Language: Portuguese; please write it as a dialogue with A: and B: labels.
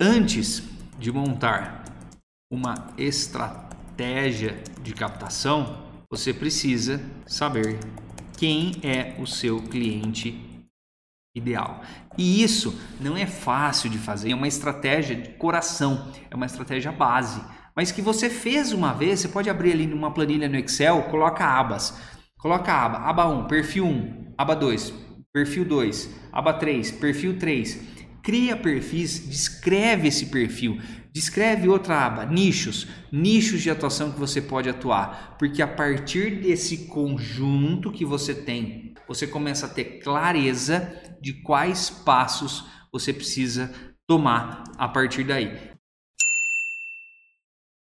A: antes de montar uma estratégia de captação, você precisa saber quem é o seu cliente ideal. E isso não é fácil de fazer, é uma estratégia de coração, é uma estratégia base, mas que você fez uma vez, você pode abrir ali numa planilha no Excel, coloca abas. Coloca a aba, aba 1, perfil 1, aba 2, perfil 2, aba 3, perfil 3. Cria perfis, descreve esse perfil, descreve outra aba, nichos, nichos de atuação que você pode atuar, porque a partir desse conjunto que você tem, você começa a ter clareza de quais passos você precisa tomar a partir daí.